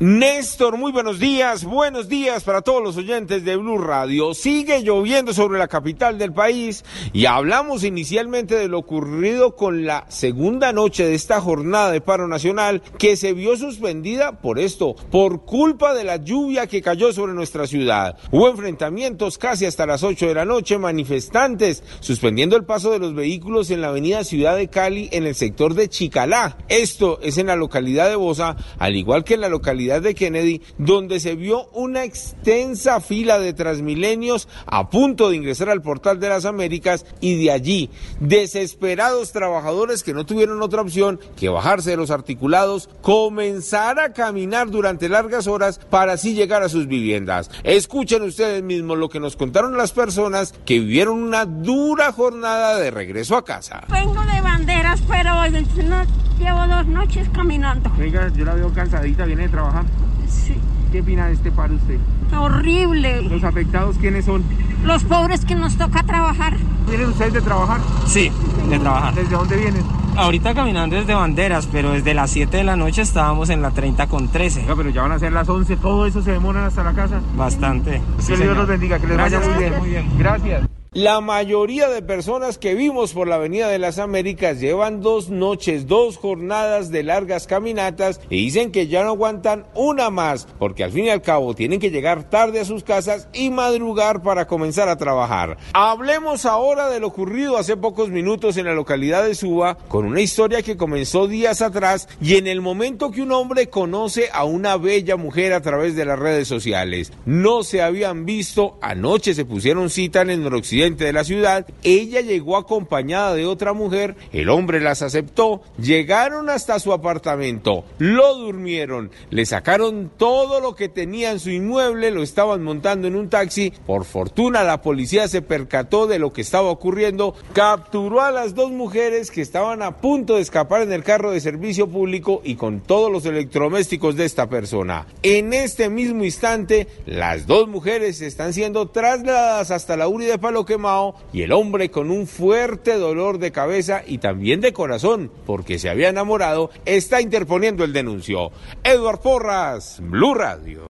Néstor, muy buenos días, buenos días para todos los oyentes de Blue Radio. Sigue lloviendo sobre la capital del país y hablamos inicialmente de lo ocurrido con la segunda noche de esta jornada de paro nacional que se vio suspendida por esto, por culpa de la lluvia que cayó sobre nuestra ciudad. Hubo enfrentamientos casi hasta las 8 de la noche, manifestantes suspendiendo el paso de los vehículos en la avenida Ciudad de Cali en el sector de Chicalá. Esto es en la localidad de Bosa, al igual que en la localidad de Kennedy, donde se vio una extensa fila de transmilenios a punto de ingresar al portal de las Américas y de allí desesperados trabajadores que no tuvieron otra opción que bajarse de los articulados, comenzar a caminar durante largas horas para así llegar a sus viviendas. Escuchen ustedes mismos lo que nos contaron las personas que vivieron una dura jornada de regreso a casa. Vengo de banderas, pero no llevo dos noches caminando. Venga, yo la veo cansadita, viene de trabajar. Sí. ¿Qué opina de este paro usted? Horrible. ¿Los afectados quiénes son? Los pobres que nos toca trabajar. ¿Vienen ustedes de trabajar? Sí, de trabajar. ¿Desde dónde vienen? Ahorita caminando desde Banderas, pero desde las 7 de la noche estábamos en la 30 con 13. Venga, pero ya van a ser las 11, todo eso se demora hasta la casa. Bastante. que Dios los bendiga, que les vaya muy bien. Muy bien. Gracias. La mayoría de personas que vimos por la Avenida de las Américas llevan dos noches, dos jornadas de largas caminatas y dicen que ya no aguantan una más, porque al fin y al cabo tienen que llegar tarde a sus casas y madrugar para comenzar a trabajar. Hablemos ahora de lo ocurrido hace pocos minutos en la localidad de Suba, con una historia que comenzó días atrás y en el momento que un hombre conoce a una bella mujer a través de las redes sociales. No se habían visto, anoche se pusieron cita en el noroccidente de la ciudad, ella llegó acompañada de otra mujer, el hombre las aceptó, llegaron hasta su apartamento, lo durmieron, le sacaron todo lo que tenía en su inmueble, lo estaban montando en un taxi, por fortuna la policía se percató de lo que estaba ocurriendo, capturó a las dos mujeres que estaban a punto de escapar en el carro de servicio público y con todos los electrodomésticos de esta persona. En este mismo instante, las dos mujeres están siendo trasladadas hasta la URI de Palo y el hombre con un fuerte dolor de cabeza y también de corazón porque se había enamorado está interponiendo el denuncio. Edward Porras, Blue Radio.